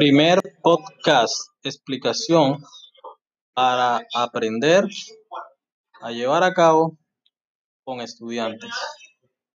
Primer podcast, explicación para aprender a llevar a cabo con estudiantes.